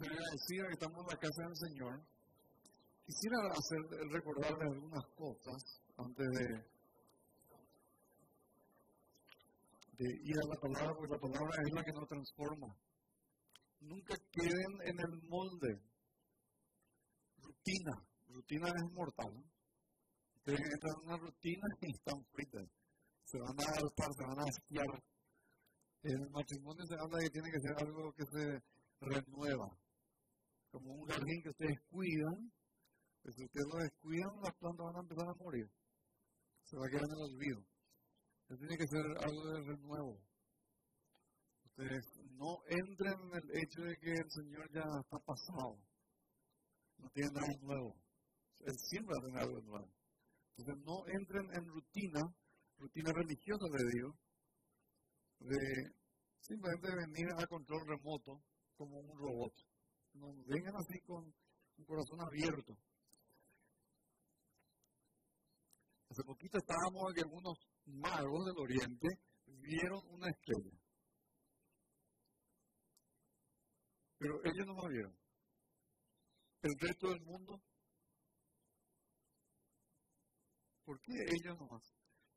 me decía que estamos en la casa del Señor, quisiera hacer, recordarle algunas cosas antes de, ir a la palabra, porque la palabra es la que nos transforma. Nunca queden en el molde. Rutina. Rutina es mortal. Ustedes entran en una rutina y están fritas. Se van a adaptar, se van a. En el matrimonio se habla de que tiene que ser algo que se renueva. Como un jardín que ustedes cuidan, si ustedes lo descuidan, las plantas van a empezar a morir. Se va a quedar en el olvido. Eso tiene que ser algo de renuevo. Ustedes no entren en el hecho de que el Señor ya está pasado. No tiene nada nuevo. Él siempre va a tener algo nuevo. Entonces no entren en rutina, rutina religiosa de Dios, de simplemente venir a control remoto como un robot. No vengan así con un corazón abierto. Hace poquito estábamos que algunos magos del Oriente vieron una estrella. Pero ellos no la vieron. El resto del mundo, ¿por qué ellos no más?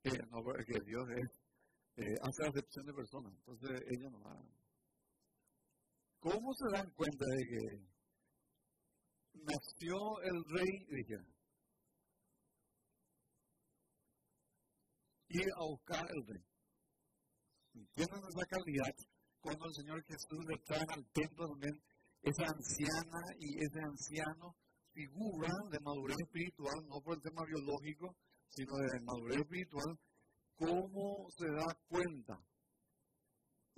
Eh, no, porque Dios es, eh, hace acepción de personas, entonces ellos no más. ¿Cómo se dan cuenta de que nació el rey? Dije, ir a buscar el rey. ¿Entienden esa calidad? Cuando el Señor Jesús le trae al templo donde esa anciana y ese anciano figuran de madurez espiritual, no por el tema biológico, sino de madurez espiritual, ¿cómo se da cuenta?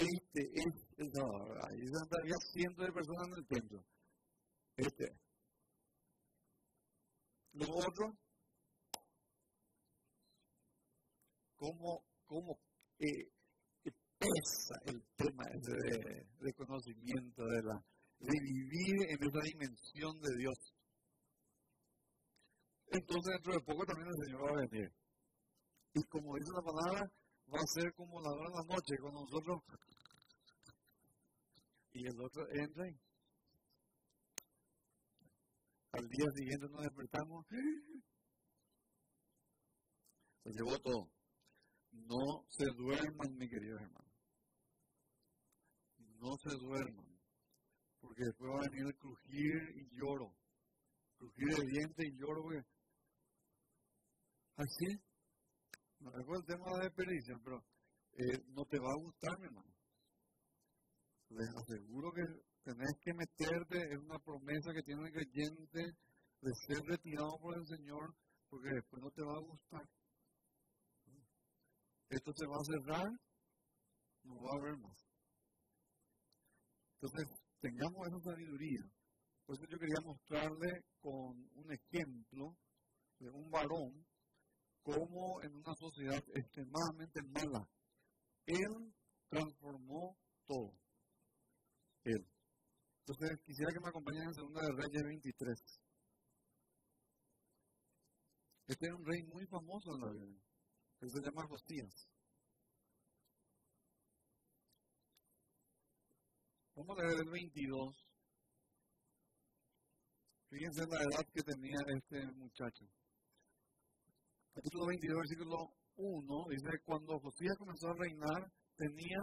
Este es Salvador. Ahí había cientos de personas en el templo. Este. Lo otro, cómo, cómo eh, pesa el tema de, de conocimiento, de, de vivir en esa dimensión de Dios. Entonces dentro de poco también el Señor va a venir. Y como dice la palabra, va a ser como la la noche, cuando nosotros y el otro entra al día siguiente nos despertamos, se llevó todo. No se duerman, mi querido hermano. No se duerman. Porque después va a venir el crujir y lloro. Crujir de diente y lloro. Así. No es el tema de la desperdicio, pero eh, no te va a gustar, mi hermano. Les aseguro que tenés que meterte en una promesa que tiene el creyente de ser retirado por el Señor, porque después no te va a gustar esto se va a cerrar, no va a haber más. Entonces, tengamos esa sabiduría. Por eso yo quería mostrarle con un ejemplo de un varón cómo en una sociedad extremadamente mala, él transformó todo. Él. Entonces, quisiera que me acompañen en Segunda de Reyes 23. Este era un rey muy famoso en la Biblia. Él se llama Josías. Vamos a leer el 22. Fíjense la edad que tenía este muchacho. Capítulo 22, versículo 1, dice, cuando Josías comenzó a reinar, tenía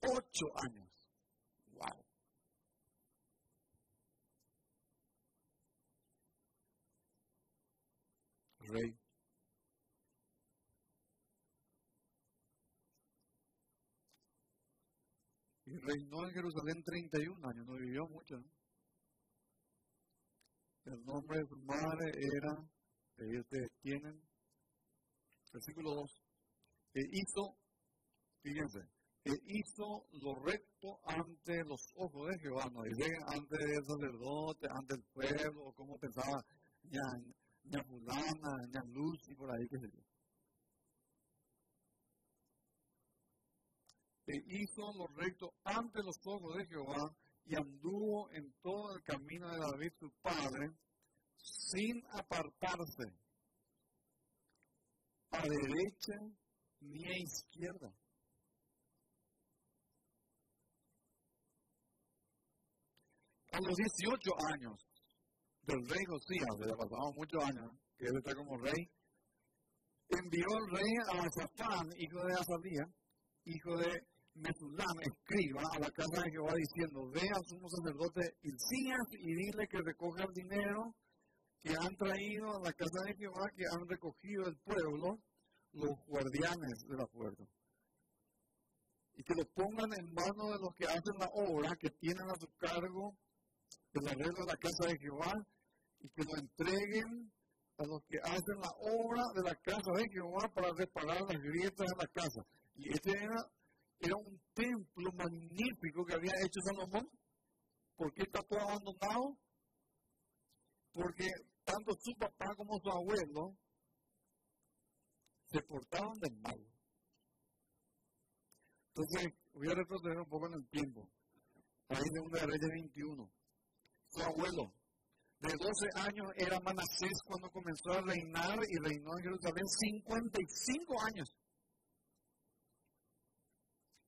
8 años. ¡Wow! Rey. Y reinó en Jerusalén 31 años, no vivió mucho. El nombre de su madre era, que ustedes tienen, versículo 2, que hizo, fíjense, que hizo lo recto ante los ojos de Jehová, no dice ante el sacerdote, ante el pueblo, como pensaba ña, fulana, ña luz y por ahí, qué sé yo. e hizo lo recto ante los ojos de Jehová y anduvo en todo el camino de David su padre sin apartarse a derecha ni a izquierda. A los 18 años del rey Josías, le pasaron muchos años, que él está como rey, envió el rey a Zafán, hijo de Azalía, hijo de Mesulam, escriba a la casa de Jehová diciendo, ve al sumo sacerdote Ilcías y dile que recoja el dinero que han traído a la casa de Jehová, que han recogido el pueblo, los guardianes de la puerta. Y que lo pongan en manos de los que hacen la obra, que tienen a su cargo el arreglo de la casa de Jehová, y que lo entreguen a los que hacen la obra de la casa de Jehová para reparar las grietas de la casa. Y este era, era un templo magnífico que había hecho Salomón. ¿Por qué está todo abandonado? Porque tanto su papá como su abuelo se portaban de mal. Entonces, voy a retroceder un poco en el tiempo. Ahí de una Reyes 21. Su abuelo, de 12 años, era Manasés cuando comenzó a reinar y reinó en Jerusalén 55 años.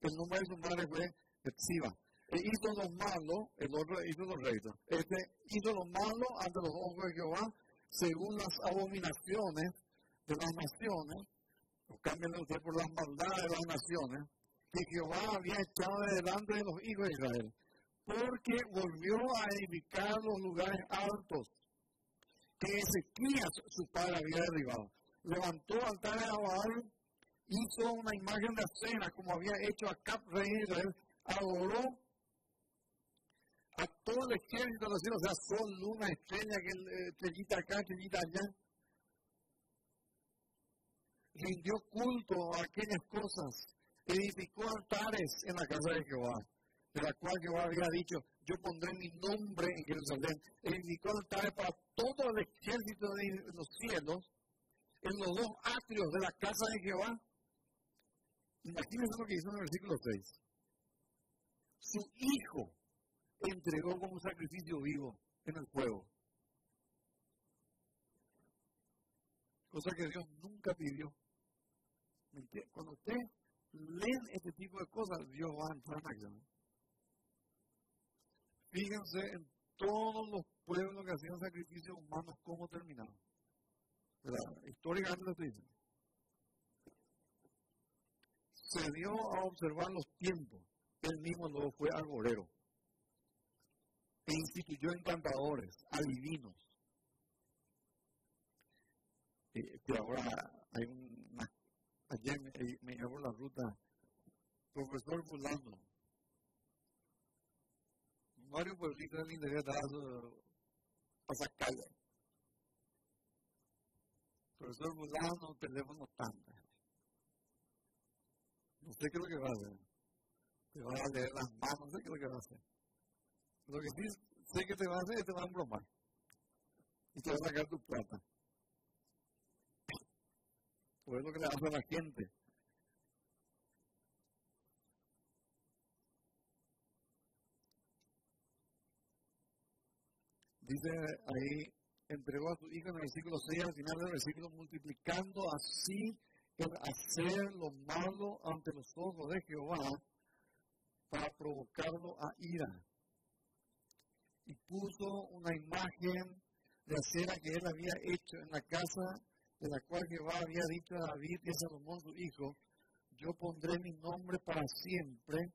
El nombre de su madre fue Epsiba. Hizo lo malo, el otro hizo lo recto. Este hizo lo malo ante los ojos de Jehová, según las abominaciones de las naciones, o cámbienlo usted por las maldades de las naciones, que Jehová había echado de delante de los hijos de Israel, porque volvió a edificar los lugares altos que Ezequías, su padre, había derribado. Levantó altares a Baal, hizo una imagen de acera, como había hecho Acab, rey Israel, adoró a todo el ejército cielos, o sea, sol, luna, estrella, que, estrellita acá, estrellita allá. Rindió culto a aquellas cosas, edificó altares en la casa de Jehová, de la cual Jehová había dicho, yo pondré mi nombre en Jerusalén. Edificó altares para todo el ejército de los cielos, en los dos atrios de la casa de Jehová. Imagínense lo que dice en el versículo 6. Su hijo entregó como sacrificio vivo en el fuego. Cosa que Dios nunca pidió. Cuando usted lee este tipo de cosas, Dios va a entrar en acción. Fíjense en todos los pueblos que hacían sacrificios humanos, cómo terminaron. Históricamente lo estoy diciendo. Se dio a observar los tiempos. Él mismo luego fue agorero e instituyó encantadores, adivinos. Eh, que ahora hay una, ayer me, eh, me llevó la ruta, profesor fulano, varios pueblitos del interior de pasa calle. Profesor fulano, teléfono tanto. No sé qué es lo que va a hacer. Te va a leer las manos, no sé qué es lo que va a hacer. Lo que sí sé que te va a hacer es te va a embromar. Y te va a sacar tu plata. Pues es lo que le hace a la gente. Dice ahí, entregó a su hijo en el versículo 6 al final del versículo, multiplicando así el hacer lo malo ante los ojos de Jehová para provocarlo a ira y puso una imagen de acera que él había hecho en la casa de la cual Jehová había dicho a David y a Salomón su hijo, yo pondré mi nombre para siempre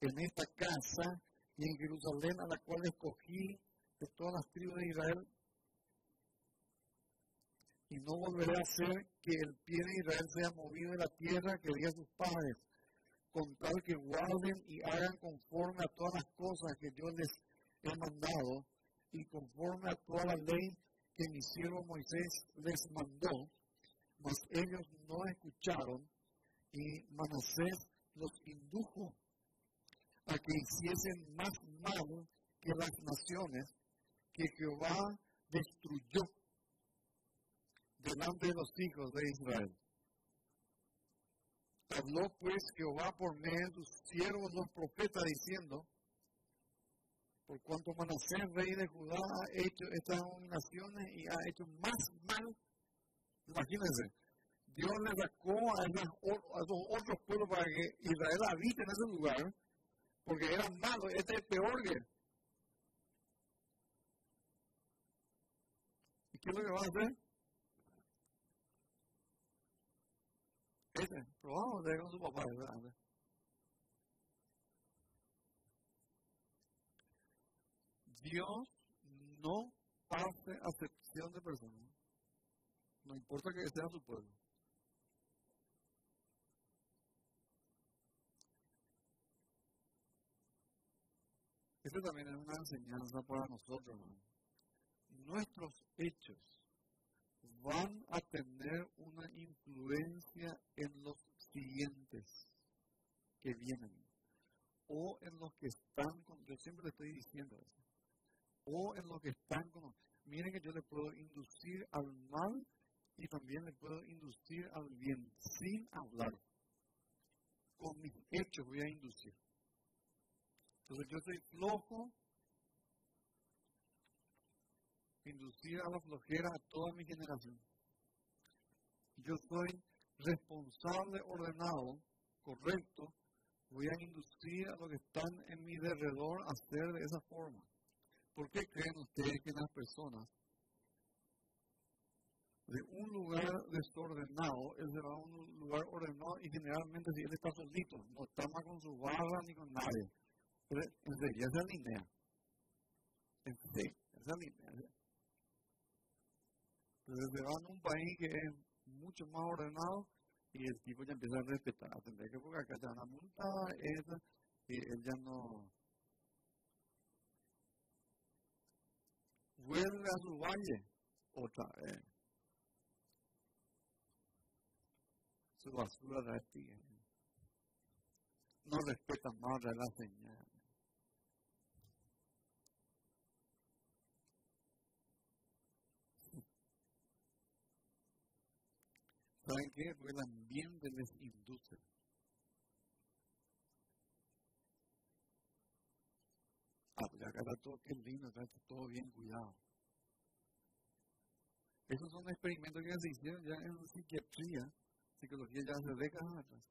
en esta casa y en Jerusalén a la cual escogí de todas las tribus de Israel y no volveré a hacer que el pie de Israel sea movido de la tierra que di a sus padres, con tal que guarden y hagan conforme a todas las cosas que yo les he mandado y conforme a toda la ley que mi siervo Moisés les mandó, mas ellos no escucharon y Manasés los indujo a que hiciesen más mal que las naciones que Jehová destruyó delante de los hijos de Israel. Habló pues Jehová por medio de sus siervos los profetas diciendo, por cuanto Manasés, rey de Judá, ha hecho estas naciones y ha hecho más mal. Imagínense, Dios le sacó a, esos otros pueblos para que Israel habite en ese lugar, porque eran malos, este es peor que. ¿Y qué es lo que van a hacer? Este, probamos de con su papá, ¿verdad? Dios no hace acepción de personas. No importa que sea su pueblo. Esto también es una enseñanza para nosotros. Nuestros hechos van a tener una influencia en los siguientes que vienen o en los que están yo siempre estoy diciendo eso, o en los que están con, miren que yo le puedo inducir al mal y también le puedo inducir al bien sin hablar. Con mis hechos voy a inducir. Entonces yo soy flojo, inducir a la flojera a toda mi generación. Yo soy responsable, ordenado, correcto, voy a inducir a los que están en mi derredor a hacer de esa forma. ¿Por qué creen ustedes que las personas de un lugar desordenado, él se va a un lugar ordenado y generalmente si él está solito, no está más con su barra ni con nadie, enseguida se alinea. Enseguida se alinea. Entonces se va a un país que es mucho más ordenado y el tipo ya empieza a respetar, a tener que porque acá te van a esa, y él ya no. Vuelve a su valle otra vez. Su basura de ti. No respeta más de la señal. ¿Saben qué? Porque el ambiente les induce. Acá está todo qué lindo, está todo bien cuidado. Esos son experimentos que se hicieron ya en psiquiatría, psicología ya hace décadas atrás.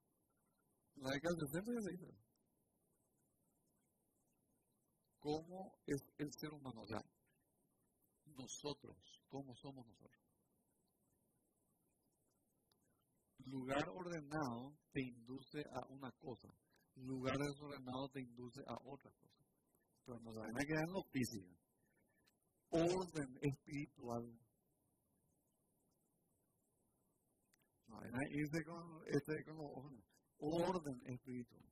La década de 60 ya se hizo. ¿Cómo es el ser humano? O sea, nosotros, ¿cómo somos nosotros? lugar ordenado te induce a una cosa, lugar desordenado te induce a otra cosa. Pero nos van a quedar físico. Orden espiritual. No van a irse con, este, con orden espiritual.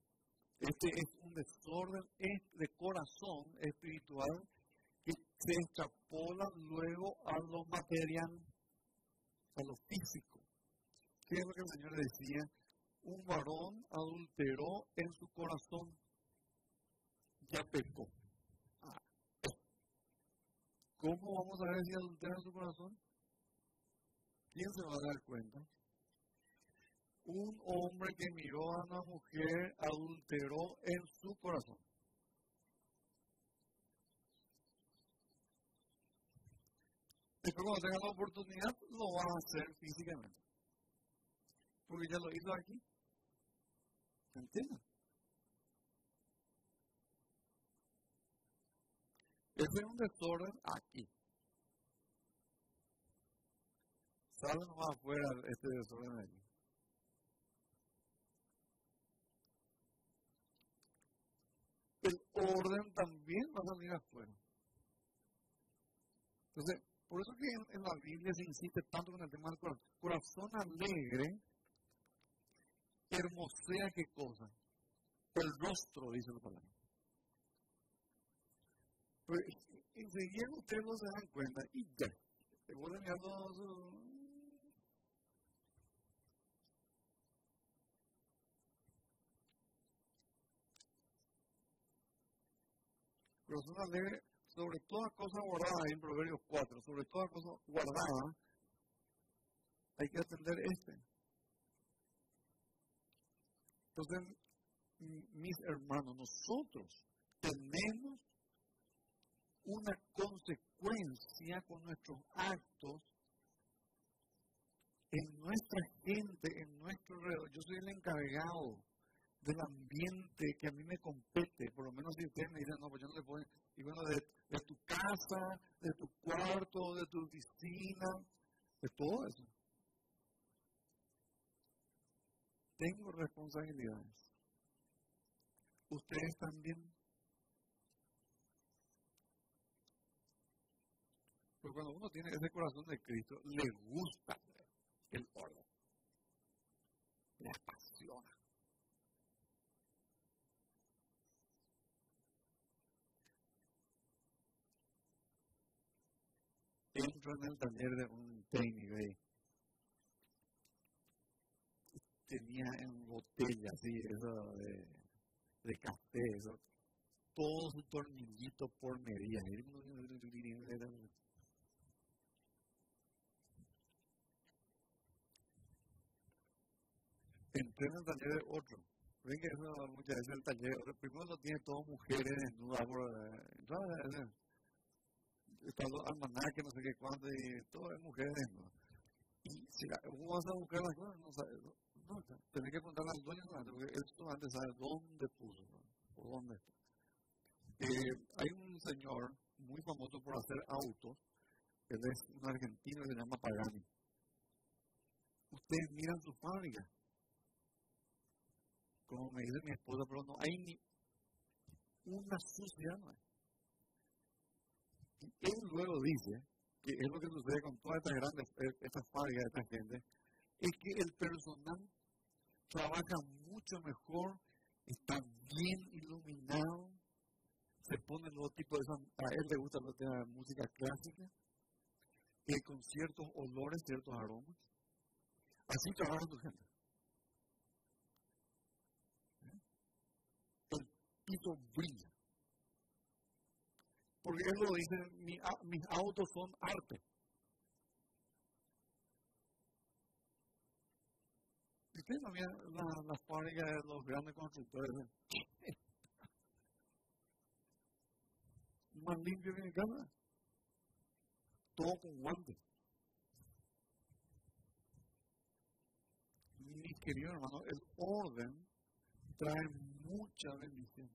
Este es un desorden de corazón espiritual que se extrapola luego a lo material, a lo físico. ¿Qué es lo que el Señor decía? Un varón adulteró en su corazón, ya pecó. ¿Cómo vamos a ver si adultera en su corazón? ¿Quién se va a dar cuenta? Un hombre que miró a una mujer adulteró en su corazón. Después cuando tenga la oportunidad lo va a hacer físicamente porque ya lo hizo aquí. ¿Entiendes? Es un desorden aquí. Sale nomás afuera este desorden aquí. El orden también va a salir afuera. Entonces, por eso que en, en la Biblia se insiste tanto con el tema del corazón. Corazón alegre hermosea qué cosa? El rostro, dice la palabra. Pues, enseguida ustedes no se dan cuenta y ya, te vuelven mirando su... Persona alegre sobre toda cosa guardada en Proverbios 4, sobre toda cosa guardada, hay que atender este. Entonces, mis hermanos, nosotros tenemos una consecuencia con nuestros actos en nuestra gente, en nuestro alrededor. Yo soy el encargado del ambiente que a mí me compete, por lo menos si usted me dice, no, pues yo no le puedo, y bueno, de, de tu casa, de tu cuarto, de tu oficina, de todo eso. Tengo responsabilidades. Ustedes también. Porque cuando uno tiene ese corazón de Cristo, le gusta el orden. Le apasiona. Entro en el taller de un técnico. Tenía en botella, así, eso de, de café, eso. Todo su tornillito por medida entré en el taller de otro. Ven que eso muchas veces el taller, primero lo tiene todo mujeres desnudas eh, está los almanaques, no sé qué cuánto, y todo es mujeres desnudas. Y si vos vas a buscar las cosas, no sabes, no, no tenés que preguntarle al dueño, porque él antes sabe dónde puso, por dónde está. Eh, hay un señor muy famoso por hacer autos, él es un argentino que se llama Pagani. Ustedes miran su fábrica, como me dice mi esposa, pero no hay ni una suciedad. No Y él luego dice, que es lo que sucede con todas estas grandes, estas fábricas, esta gente, es que el personal trabaja mucho mejor, está bien iluminado, se pone los tipos de... A él le gusta la música clásica, con ciertos olores, ciertos aromas. Así trabaja su gente. Pito brilla. Porque él lo dice, mi, mis autos son arte. ¿Y usted no las la fábricas de los grandes constructores? Más limpio que mi casa. Todo con guantes. Mi querido hermano, el orden trae mucha bendición.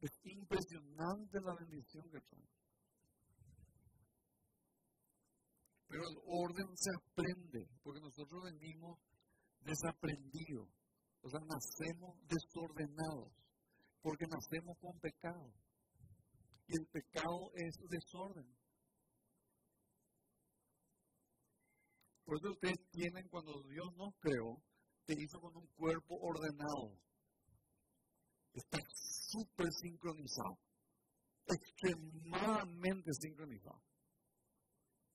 Es impresionante la bendición que trae. Pero el orden se aprende, porque nosotros venimos desaprendidos. O sea, nacemos desordenados, porque nacemos con pecado. Y el pecado es desorden. Por eso ustedes tienen, cuando Dios nos creó, te hizo con un cuerpo ordenado. Está súper sincronizado. Extremadamente sincronizado.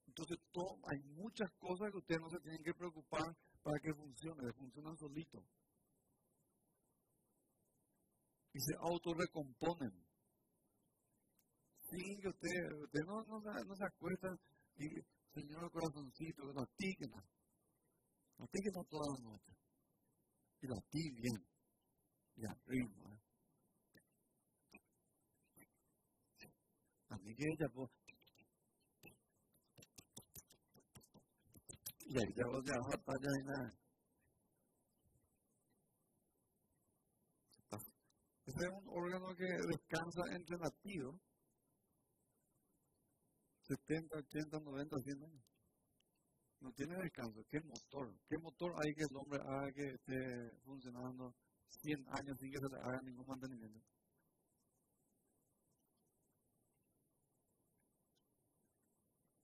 Entonces, hay muchas cosas que ustedes no se tienen que preocupar para que funcione, funcionan solitos. Y se autorrecomponen. Sí, que ustedes usted no, no, no, se acuestan y, Señor corazoncito, no que no todas las noches la bien y arriba. Así que ella, pues, y ahí ya vos ya vas allá y nada. Ese es un órgano que descansa entre latidos 70, 80, 90, 100 años no tiene descanso. ¿Qué motor? ¿Qué motor hay que el hombre haga que esté funcionando 100 años sin que se le haga ningún mantenimiento?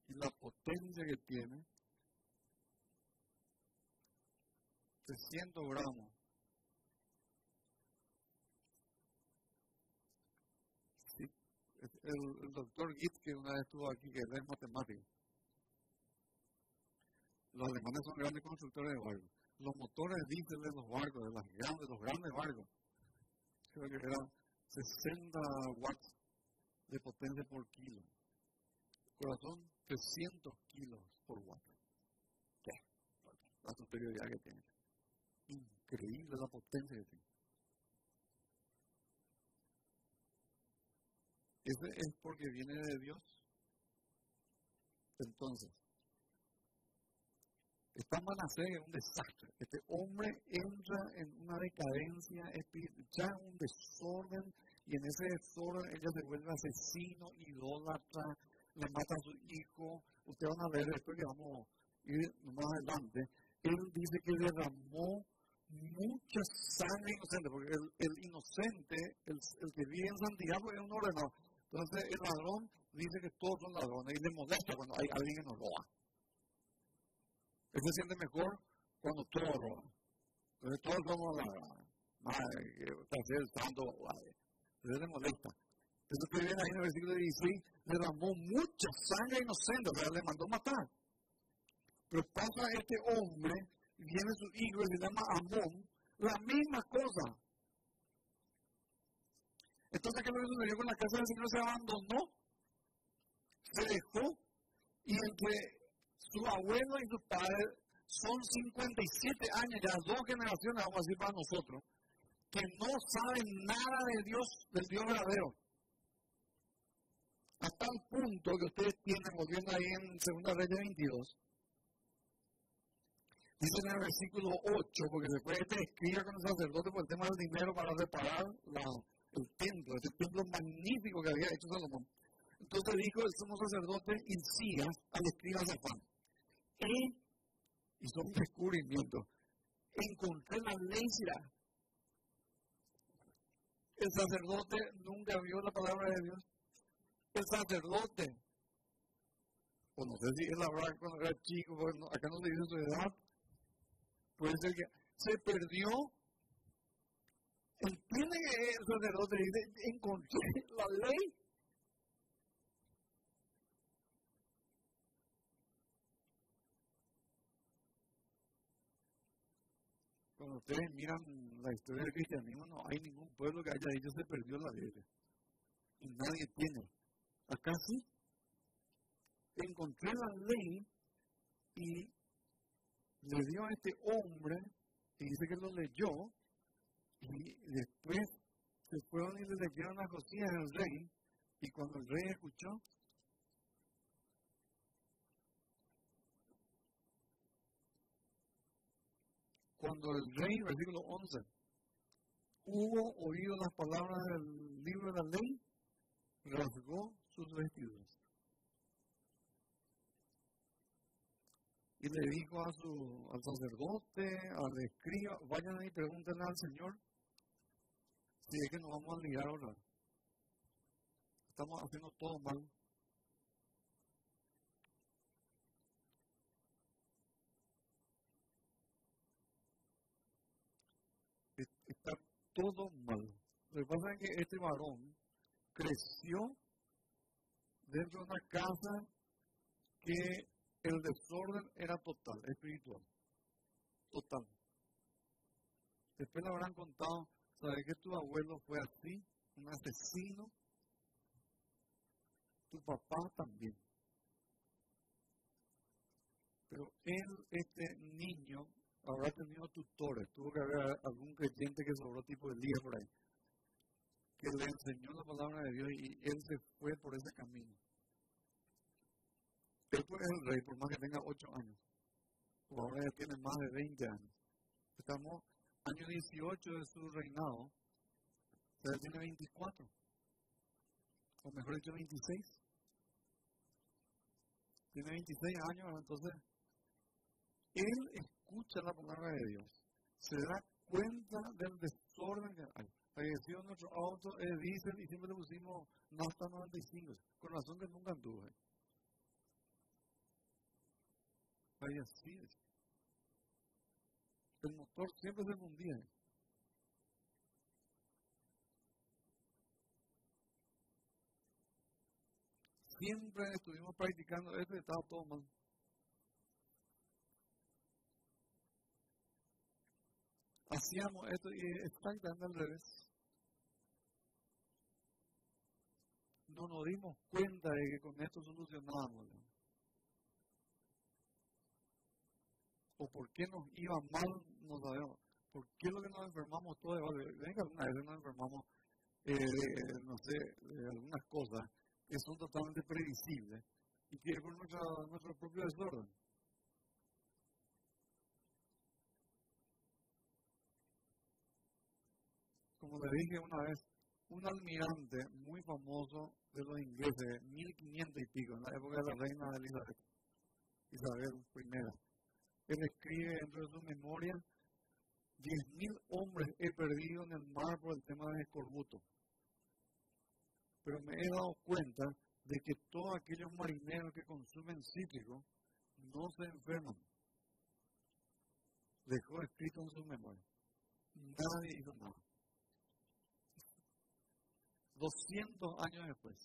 Y la potencia que tiene, 300 gramos. el, doctor Gitt, que una vez estuvo aquí, que es matemático, los alemanes son grandes constructores de barcos. Los motores diésel de los barcos, de, las grandes, los grandes barcos, creo que eran 60 watts de potencia por kilo. Corazón, 300 kilos por watt. La superioridad que tiene. Increíble la potencia que tiene. Ese es porque viene de Dios. Entonces, Está Manasés es un desastre. Este hombre entra en una decadencia espiritual, un desorden, y en ese desorden ella se vuelve asesino, idólatra, le mata a su hijo. Ustedes van a ver esto que vamos a ir más adelante. Él dice que derramó mucha sangre inocente, porque el, inocente, el, que vive en Santiago, es un ordenado. Entonces el ladrón dice que todos son ladrones y le molesta cuando hay alguien que nos roba. Él se siente mejor cuando todos roban. Entonces todos somos ladrones. Madre, que el santo, entonces le molesta. Entonces que viene ahí en el versículo 16, derramó mucha sangre inocente, o le mandó matar. Pero pasa este hombre viene su hijo se llama Amón, la misma cosa. Entonces, ¿qué le sucedió con la casa del Señor? Se abandonó, se dejó, y entre su abuelo y su padre son 57 años, ya dos generaciones, vamos a decir para nosotros, que no saben nada de Dios, del Dios verdadero. Hasta el punto que ustedes tienen, volviendo ahí en 2 Reyes 22, Dice en el versículo 8, porque después este escribe con el sacerdote por el tema del dinero para reparar el templo, ese templo magnífico que había hecho Salomón. Entonces dijo el sumo sacerdote Incías al escriba Juan, y hizo un descubrimiento, encontré la ley El sacerdote nunca vio la palabra de Dios. El sacerdote, o no sé si él habrá cuando era chico, acá no se dice su edad, puede ser que se perdió. Entiende que el sacerdote dice, encontré la ley. Cuando ustedes miran la historia del cristianismo, no hay ningún pueblo que haya dicho se perdió la ley. Y nadie tiene. Acá sí. Encontré la ley y le dio a este hombre, y dice que lo leyó, y después se fueron y le leyeron a Josías al rey, y cuando el rey escuchó, cuando el rey, versículo 11, hubo oído las palabras del libro de la ley, rasgó sus vestidos y le dijo a su, al sacerdote, al escriba, vayan y pregúntenle al Señor si es que nos vamos a ligar a orar. Estamos haciendo todo mal. Todo mal. Lo que pasa es que este varón creció dentro de una casa que el desorden era total, espiritual. Total. Después le habrán contado, ¿sabes que tu abuelo fue así? Un asesino. Tu papá también. Pero él, este niño, habrá tenido tutores. Tuvo que haber algún creyente que sobró tipo de día por ahí. Que le enseñó la palabra de Dios y él se fue por ese camino. Después es el rey, por más que tenga 8 años. ahora ya tiene más de 20 años. Estamos año 18 de su reinado. O sea, tiene 24. O mejor dicho, 26. Tiene 26 años, entonces él escucha la palabra de Dios. Se da cuenta del desorden que hay. Falleció nuestro auto, él dice, y siempre le pusimos hasta 95. Con razón que nunca anduve. Así es. El motor siempre se fundía. Siempre estuvimos practicando esto y estaba todo mal. Hacíamos esto y exactamente al revés. No nos dimos cuenta de que con esto solucionábamos. o por qué nos iba mal, no sabemos. ¿Por qué lo que nos enfermamos todos? Venga, alguna vez nos enfermamos, eh, no sé, de algunas cosas que son totalmente previsibles y que es por nuestro propio desorden. Como le dije una vez, un almirante muy famoso de los ingleses, 1500 y pico, en la época de la reina Elizabeth, Isabel I. Él escribe dentro de su memoria, 10.000 hombres he perdido en el mar por el tema del escorbuto. Pero me he dado cuenta de que todos aquellos marineros que consumen cítricos no se enferman. Dejó escrito en su memoria. Nadie hizo nada. 200 años después,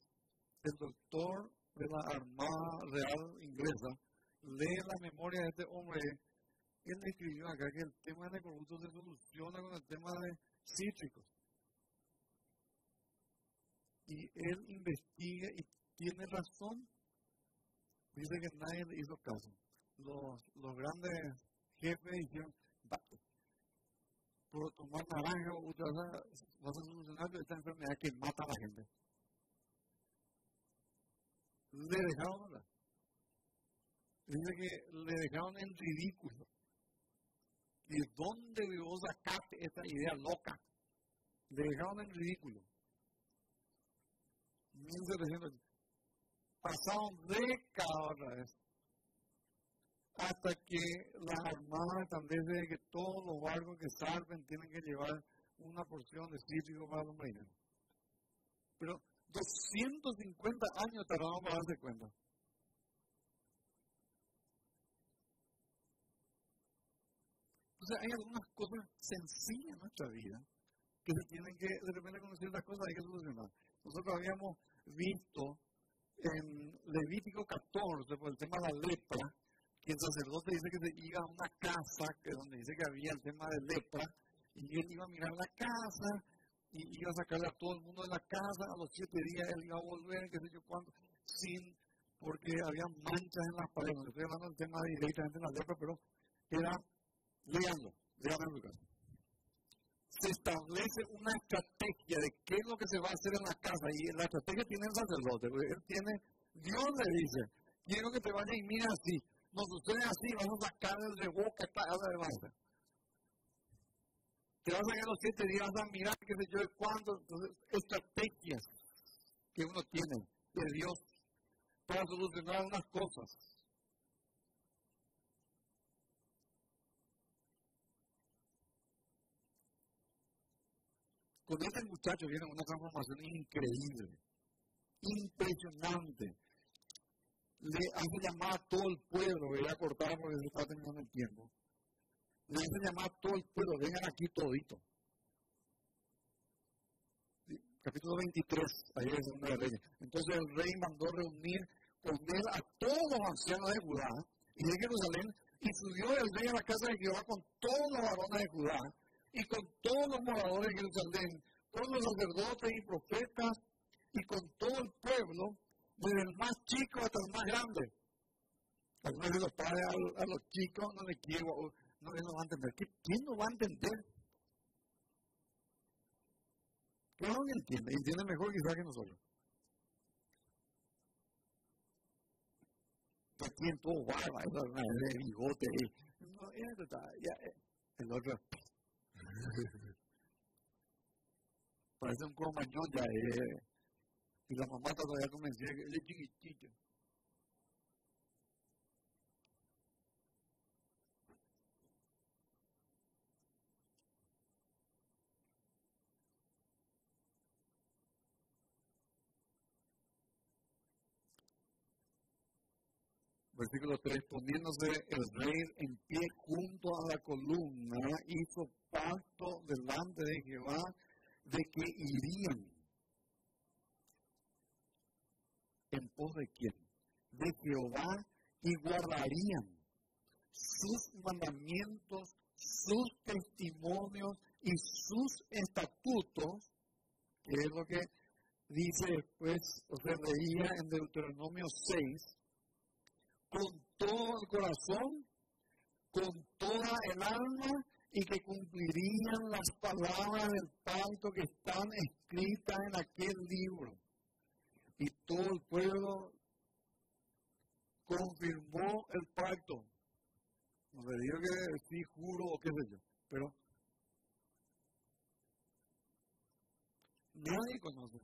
el doctor de la Armada Real Inglesa lee la memoria de este hombre. Él escribió acá que el tema de corrupto se soluciona con el tema de cítricos. Y él investiga y tiene razón. Dice que nadie le hizo caso. Los, los grandes jefes dijeron, por tomar naranja o vas a solucionar esta enfermedad que mata a la gente. Le dejaron. Dice que le dejaron en ridículo. ¿Y de dónde vos sacaste esta idea loca? Le dejaron en ridículo. 1700. Pasaron décadas otra vez hasta que las armadas establecen que todos los barcos que salven tienen que llevar una porción de cítrico para los marineros. Pero 250 años tardaron para darse cuenta. Entonces hay algunas cosas sencillas en nuestra vida que se tienen que, de repente con ciertas cosas hay que solucionar. Nosotros habíamos visto en Levítico 14, por el tema de la lepra, y el sacerdote dice que se iba a una casa que donde dice que había el tema de lepra y él iba a mirar la casa y iba a sacarle a todo el mundo de la casa, a los siete días él iba a volver, qué sé yo cuánto, sin, porque había manchas en las paredes. Estoy hablando del tema directamente de la lepra, pero era, leanlo, leanlo en Lucas. Se establece una estrategia de qué es lo que se va a hacer en la casa y la estrategia tiene el sacerdote, él tiene, Dios le dice, quiero que te vayas y mira así, no sucede así, vamos a sacar el de boca esta de base. Te vas a ir los siete días a mirar qué sé yo cuánto, entonces, estrategias que uno tiene de Dios para solucionar unas cosas. Con este muchacho viene una transformación increíble, impresionante le hace llamar a todo el pueblo, voy a cortar porque se está terminando el tiempo. Le hace llamar a todo el pueblo, vengan aquí todito. Capítulo 23, ahí es donde de Reyes. Entonces el rey mandó reunir con él a todos los ancianos de Judá y de Jerusalén, y subió el rey a la casa de Jehová con todos los varones de Judá y con todos los moradores de Jerusalén, con los sacerdotes y profetas y con todo el pueblo desde el más chico hasta el más grande. Algunos de los padres a, los chicos no les quiero, no les va a entender. ¿Quién no va a entender? Claro que entiende, entiende mejor quizás que nosotros. Tiene todo barba, de bigote. No, ya, eh, el otro. Parece un cromañón ya. Eh. Y la mamá todavía convencida que él es chiquitito. Versículo 3, poniéndose el rey en pie junto a la columna, hizo pacto delante de Jehová de que irían en pos de quién? De Jehová y guardarían sus mandamientos, sus testimonios y sus estatutos, que es lo que dice después, o se leía en Deuteronomio 6, con todo el corazón, con toda el alma, y que cumplirían las palabras del pacto que están escritas en aquel libro todo el pueblo confirmó el pacto. No le digo que sí juro o qué sé yo, pero nadie conoce.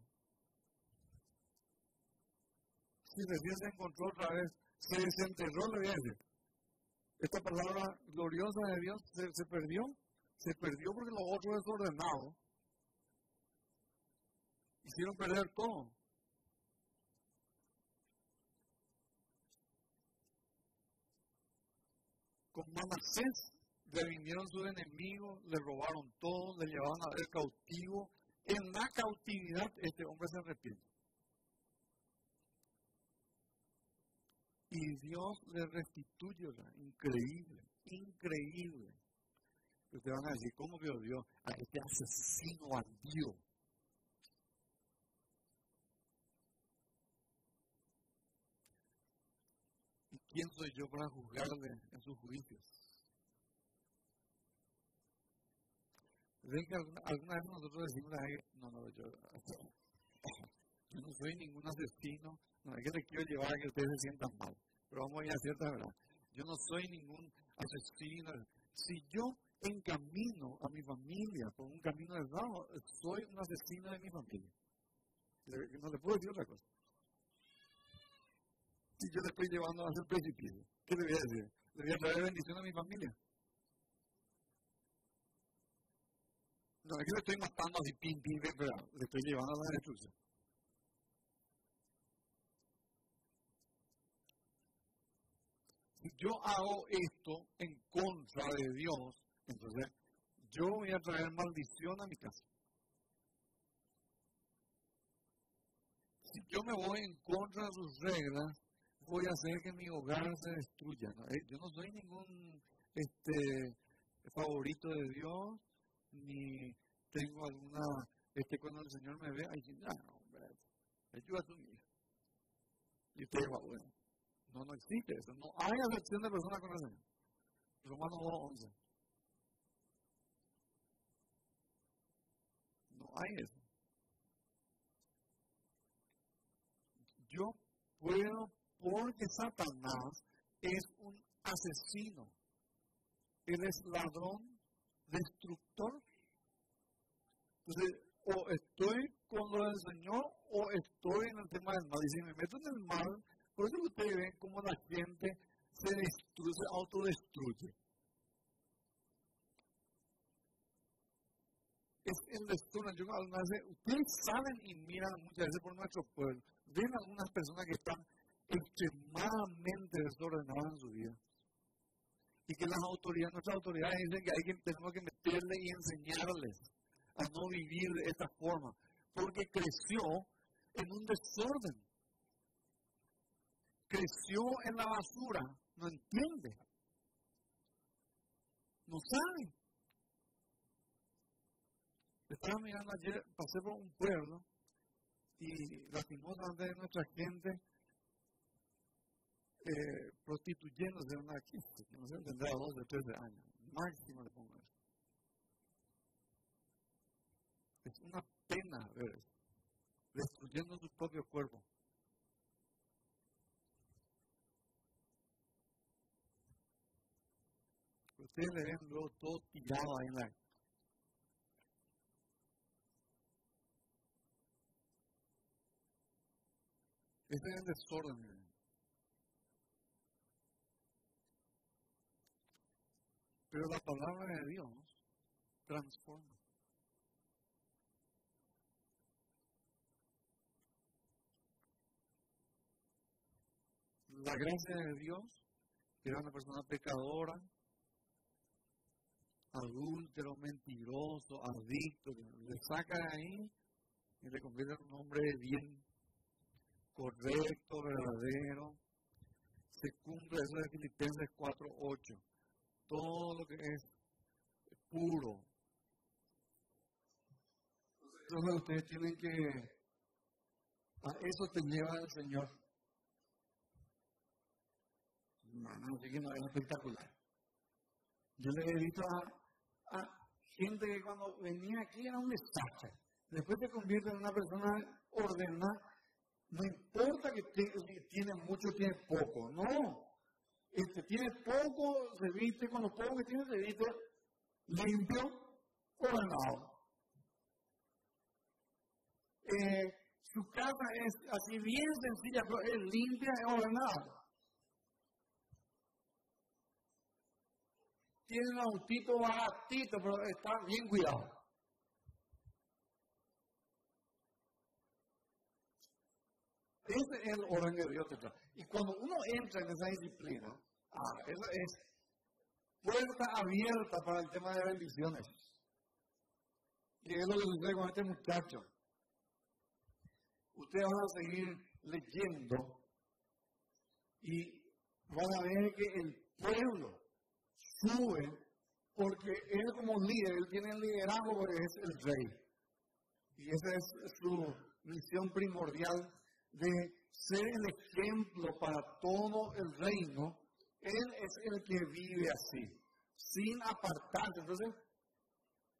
Si recién se encontró otra vez, se desenterró, le voy a decir. Esta palabra gloriosa de Dios se perdió. Se perdió porque los otros desordenados hicieron perder todo. Con Manasés le vinieron sus enemigos, le robaron todo, le llevaron a ver cautivo. En la cautividad este hombre se arrepiente. Y Dios le restituye, increíble, increíble. Ustedes van a decir, ¿cómo vio Dios a este asesino bandido? Quién soy yo para juzgarle en sus juicios? Ven que alguna, vez nosotros decimos, no, no, yo, no soy ningún asesino, no es que te quiero llevar a que ustedes se sientan mal, pero vamos a ir a cierta verdad. Yo no soy ningún asesino. Si yo encamino a mi familia por un camino de errado, soy un asesino de mi familia. No le puedo decir otra cosa. Si yo le estoy llevando a hacer precipicio, ¿qué le voy a decir? ¿Le voy a traer bendición a mi familia? No, es que le estoy matando así, pim, pim, pero le estoy llevando a la destrucción. Si yo hago esto en contra de Dios, entonces yo voy a traer maldición a mi casa. Si yo me voy en contra de sus reglas, voy a hacer que mi hogar se destruya. Eh, yo no soy ningún este, favorito de Dios, ni tengo alguna, este, cuando el Señor me ve, ahí no, hombre, ayuda a tu hija. Y usted va, bueno, no, no existe eso, no hay acepción de personas con el Señor. Romanos 2.11. No hay eso. Yo puedo, porque Satanás es un asesino. Él es ladrón, destructor entonces, o estoy con lo del Señor o estoy en el tema del mal. Y si me meto en el mal, por eso ustedes ven cómo la gente se destruye, se autodestruye. Es el destino. Yo algunas veces, ustedes saben y miran muchas veces por nuestro pueblo, ven algunas personas que están extremadamente desordenadas en su vida. Y que las autoridades, nuestras autoridades dicen que hay que, tenemos que meterle y enseñarles a no vivir de esta forma, porque creció en un desorden. Creció en la basura, no entiende, no sabe. Estaba mirando ayer, pasé por un pueblo y lastimosamente nuestra gente eh, prostituyéndose una que no sé, tendrá dos o tres años, máximo le pongo eso. Es una pena ver destruyendo su propio cuerpo. Ustedes le ven luego todo tirado ahí en la. Este es el desorden. Pero la palabra de Dios transforma. la gracia de Dios, que era una persona pecadora, adúltero, mentiroso, adicto, le saca de ahí y le convierte en un hombre bien, correcto, verdadero. Se cumple eso de Filipenses 4.8. Todo lo que es puro. Entonces ustedes tienen que... A eso te lleva el Señor no, no, que no, es espectacular. Yo le he visto a, gente que cuando venía aquí era un desastre. Después te convierte en una persona ordenada. No importa que tiene mucho, tiene poco. No. Este, tiene poco, se viste, con lo poco que tiene, se viste limpio, ordenado. eh, su casa es así bien sencilla, pero es limpia y ordenada. Tiene un autito baratito, pero está bien cuidado. Ese es el orden Dios. Y cuando uno entra en esa disciplina, ah, esa es puerta abierta para el tema de bendiciones. Y es lo que sucede con este muchacho. Ustedes van a seguir leyendo y van a ver que el pueblo sube porque él como líder, él tiene el liderazgo porque es el rey. Y esa es su misión primordial de ser el ejemplo para todo el reino. Él es el que vive así, sin apartarse. Entonces,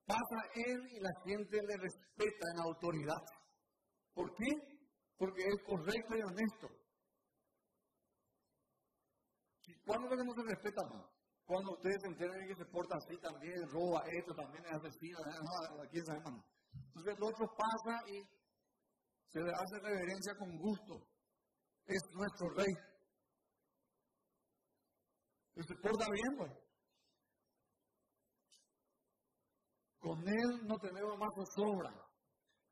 pasa él y la gente le respeta en autoridad. ¿Por qué? Porque es correcto y honesto. ¿Y cuándo es que no se respeta más? Cuando ustedes se enteren que se porta así también, roba esto, también es asesino, no, aquí se Entonces el otro pasa y se le hace reverencia con gusto. Es nuestro rey. Y se porta bien, pues. Con él no tenemos más zozobra.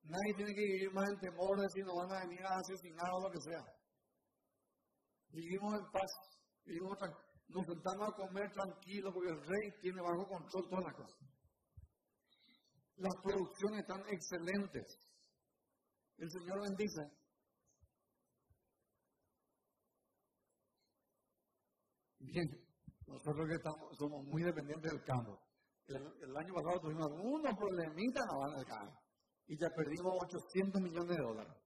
Nadie tiene que vivir más en temor de si nos van a venir a asesinar o lo que sea. Vivimos en paz, vivimos nos sentamos a comer tranquilos porque el rey tiene bajo control todas las cosas. Las producciones están excelentes. El Señor bendice. Bien, nosotros que estamos, somos muy dependientes del campo. El, año pasado tuvimos algunos problemitas en la campo y ya perdimos 800 millones de dólares.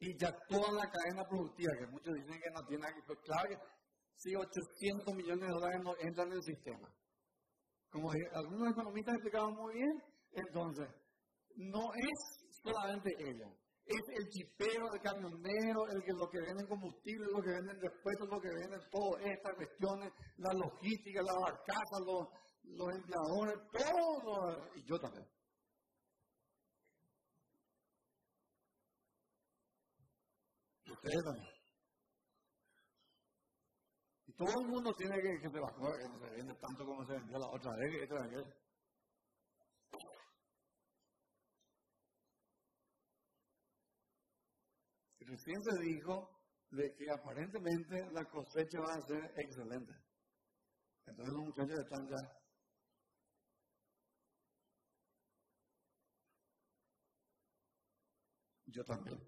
Y ya toda la cadena productiva, que muchos dicen que no tiene que, claro que sí, 800 millones de dólares no entran en el sistema. Como algunos economistas explicaban muy bien, entonces, no es solamente ella. Es el chipero, el camionero, el que lo que venden combustible, lo que venden repuestos, lo que venden todas estas cuestiones, la logística, la barcaza, los, los empleadores, todo, y yo también. Ustedes también. Y todo el mundo tiene que, que no se vende tanto como se vendió la otra vez, que esta vez. Recién se dijo de que aparentemente la cosecha va a ser excelente. Entonces los muchachos están ya. Yo también.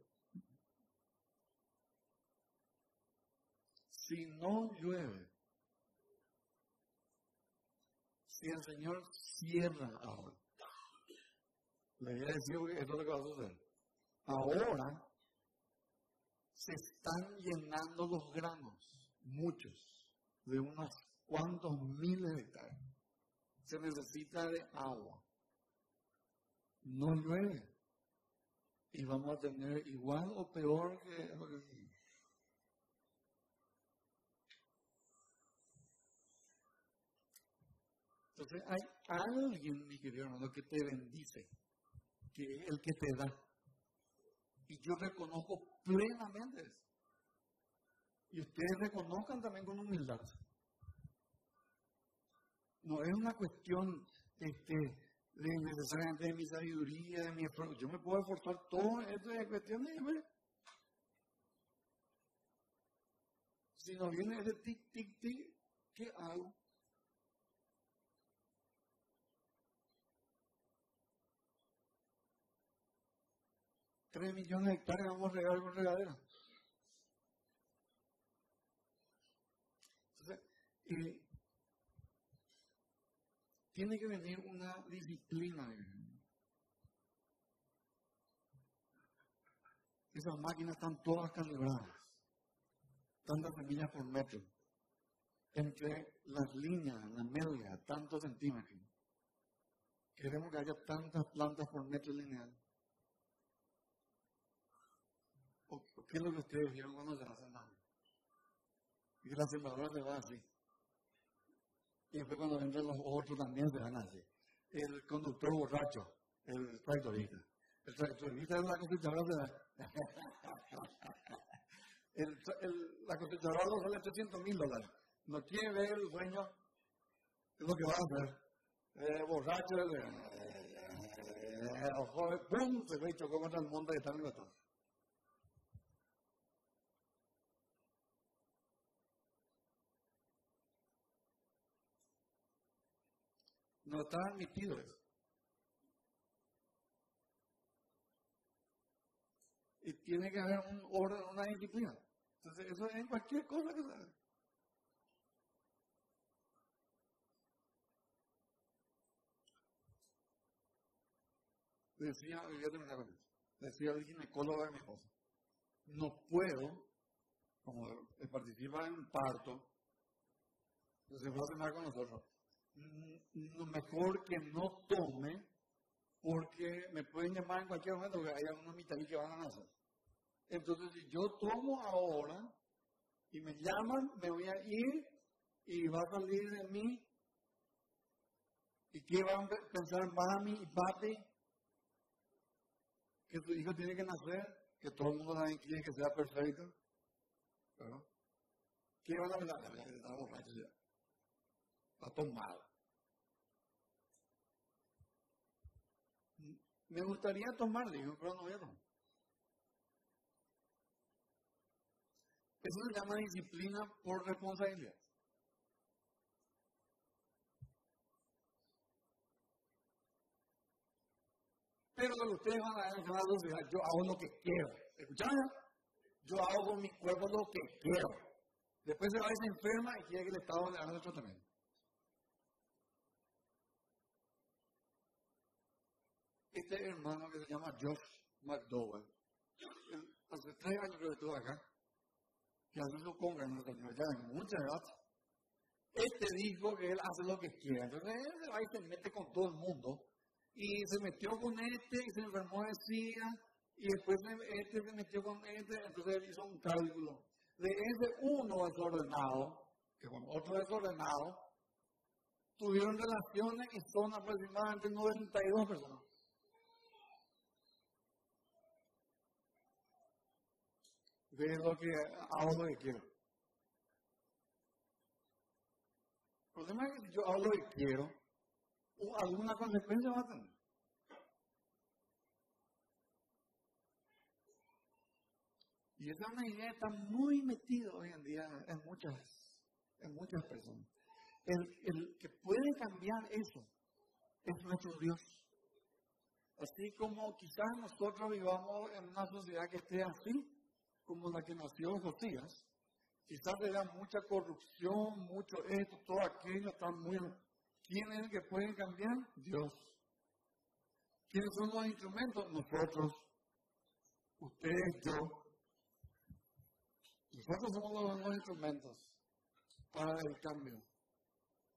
Si no llueve, si el Señor cierra ahora, le voy a decir que esto es lo que va a suceder. Ahora están llenando los granos, muchos, de unos cuantos miles de hectáreas. Se necesita de agua. No llueve. Y vamos a tener igual o peor que Entonces hay alguien, mi querido hermano, que te bendice, que el que te da. Y yo reconozco plenamente eso. Y ustedes reconozcan también con humildad. No es una cuestión este, de necesariamente de mi sabiduría, de mi esfuerzo. Yo me puedo esforzar todo, esto es cuestión de... Si no viene ese tic, tic, tic, ¿qué hago? Tres millones de hectáreas vamos a regar con regadera. Entonces, eh, tiene que venir una disciplina. Esas máquinas están todas calibradas, tantas semillas por metro, entre las líneas, la media, tantos centímetros. Queremos que haya tantas plantas por metro lineal. ¿Qué es lo que ustedes vieron cuando se hacen daño? Y la sembradora se va así. Y después cuando entran los otros también se van así. El conductor borracho, el tractorista. El tractorista es una cosechadora el, el, la cosechadora no sale 300 mil dólares. No quiere ver el sueño, es lo que va a hacer. Eh, borracho, eh, eh, joven, pum, se ve y chocó contra el mundo y está en el No está admitido eso. Y tiene que haber un orden, una disciplina. Entonces, eso es en cualquier cosa que se haga. Decía, yo terminar con Decía el ginecólogo de mi esposa, no puedo, como participa en un parto, se va a cenar con nosotros, mejor que no tome, porque me pueden llamar en cualquier momento, porque hay algunos mitad que van a nacer. Entonces, si yo tomo ahora y me llaman, me voy a ir y va a salir de mí. ¿Y qué van a pensar mami y papi? Que su hijo tiene que nacer, que todo el mundo también quiere que sea perfecto. ¿Pero? ¿Qué van a pensar? Está borracho ya. Está tomado. Me gustaría tomar, dijo, pero no tomar. Eso se llama disciplina por responsabilidad. Pero ustedes van a ver yo hago lo que quiero. ¿Escucharon? Yo hago con mi cuerpo lo que quiero. Después se va y se enferma y quiere que el Estado le haga el tratamiento. Este hermano que se llama Josh McDowell, hace tres años que estuvo acá, que pongan en nuestra ya en mucha edad. Este dijo que él hace lo que quiere. Entonces él se va y se mete con todo el mundo. Y se metió con este y se enfermó de SIDA. Y después este se metió con este. Entonces él hizo un cálculo. De ese uno desordenado, que con otro desordenado, tuvieron relaciones y son aproximadamente 92 personas. De lo que hago lo que quiero. El problema es que yo hago lo que quiero, alguna consecuencia va a tener. Y esa es una idea que está muy metida hoy en día en muchas, en muchas personas. El, el que puede cambiar eso es nuestro Dios. Así como quizás nosotros vivamos en una sociedad que esté así, como la que nació Josías, quizás era mucha corrupción, mucho esto, todo aquello, está muy... ¿Quién es el que puede cambiar? Dios. ¿Quiénes son los instrumentos? Nosotros. Ustedes, yo. Nosotros somos los, instrumentos para el cambio.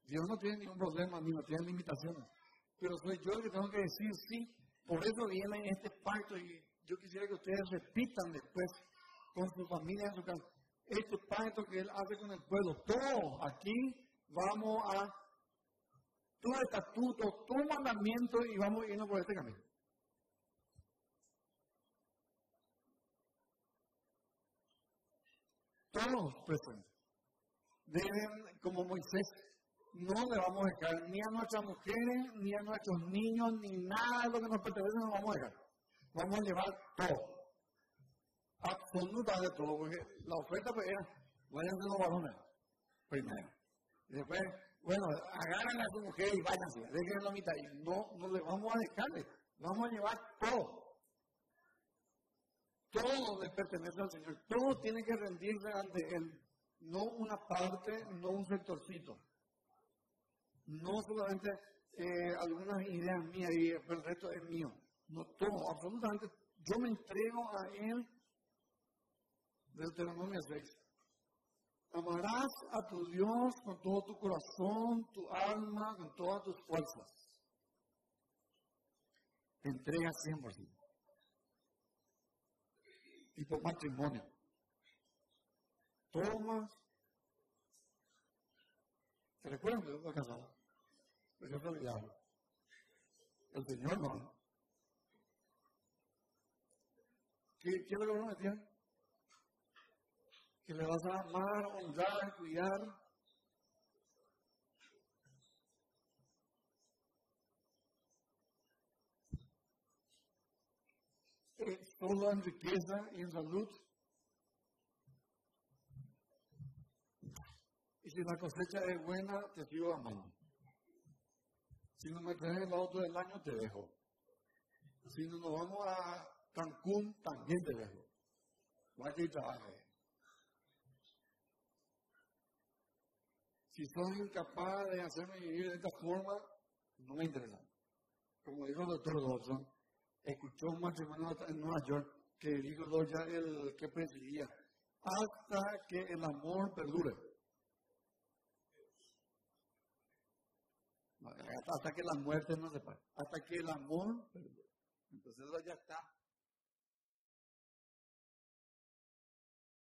Dios no tiene ningún problema, ni no tiene limitaciones. Pero soy yo el que tengo que decir sí. Por eso viene este pacto y yo quisiera que ustedes repitan después con su familia, en su casa. Este pacto que Él hace con el pueblo, todo aquí vamos a tu estatuto, tu mandamiento y vamos yendo por este camino. Todos presentes deben, como Moisés, no le vamos a dejar ni a nuestras mujeres, ni a nuestros niños, ni nada de lo que nos pertenece, nos vamos a dejar. Vamos a llevar todo absoluta de todo, porque la oferta pues era, váyanse los varones, primero. Y después, bueno, agarran a su mujer y váyanse, dejen la mitad. Y no, no le vamos a dejarle, vamos a llevar todo. Todo le pertenece al Señor, todo tiene que rendirse ante Él, no una parte, no un sectorcito. No solamente eh, algunas ideas mías y el resto es mío. No, todo, absolutamente. Yo me entrego a Él Deuteronomio 6. Amarás a tu Dios con todo tu corazón, tu alma, con todas tus fuerzas. Te entregas 100%. Tipo matrimonio. Tomas. ¿Te recuerdan que yo estoy casado? Pues yo El Señor no. ¿Qué, qué es lo prometían? Que le vas a amar, honrar, cuidar. Todo en riqueza y en salud. Y si la cosecha es buena, te sigo amando. Si no me traes el auto del año, te dejo. Si no nos vamos a Cancún, también te dejo. Vaya y trabaje. Si sos incapaz de hacerme vivir de esta forma, no me interesa. Como dijo el doctor Dawson, escuchó un matrimonio en Nueva York que dijo ya el que presidía, hasta que el amor perdure. Hasta que la muerte no se pare. Hasta que el amor perdure. Entonces eso ya está